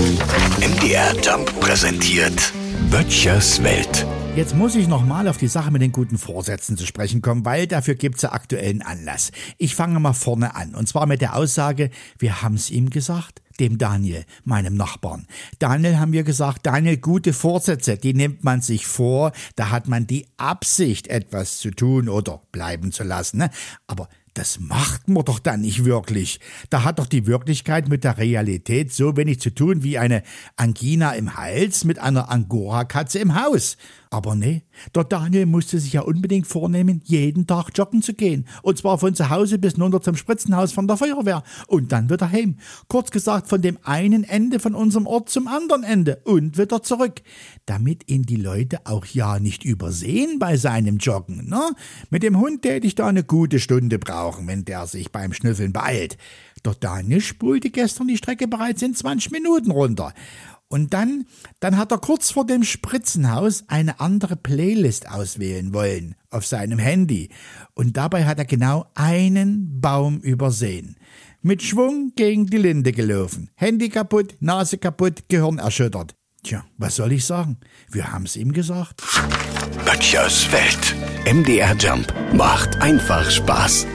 MDR Jump präsentiert Böttchers Welt. Jetzt muss ich nochmal auf die Sache mit den guten Vorsätzen zu sprechen kommen, weil dafür gibt's ja aktuellen Anlass. Ich fange mal vorne an, und zwar mit der Aussage, wir haben's ihm gesagt, dem Daniel, meinem Nachbarn. Daniel haben wir gesagt, Daniel, gute Vorsätze, die nimmt man sich vor, da hat man die Absicht, etwas zu tun oder bleiben zu lassen. Ne? Aber das macht man doch dann nicht wirklich. Da hat doch die Wirklichkeit mit der Realität so wenig zu tun wie eine Angina im Hals mit einer Angora-Katze im Haus. Aber nee, der Daniel musste sich ja unbedingt vornehmen, jeden Tag joggen zu gehen. Und zwar von zu Hause bis runter zum Spritzenhaus von der Feuerwehr. Und dann wieder heim. Kurz gesagt, von dem einen Ende von unserem Ort zum anderen Ende. Und wieder zurück. Damit ihn die Leute auch ja nicht übersehen bei seinem Joggen. Ne? Mit dem Hund täte ich da eine gute Stunde brauchen, wenn der sich beim Schnüffeln beeilt. Der Daniel spulte gestern die Strecke bereits in 20 Minuten runter. Und dann, dann hat er kurz vor dem Spritzenhaus eine andere Playlist auswählen wollen auf seinem Handy. Und dabei hat er genau einen Baum übersehen. Mit Schwung gegen die Linde gelaufen. Handy kaputt, Nase kaputt, Gehirn erschüttert. Tja, was soll ich sagen? Wir haben's ihm gesagt. Böttchers Welt. MDR Jump macht einfach Spaß.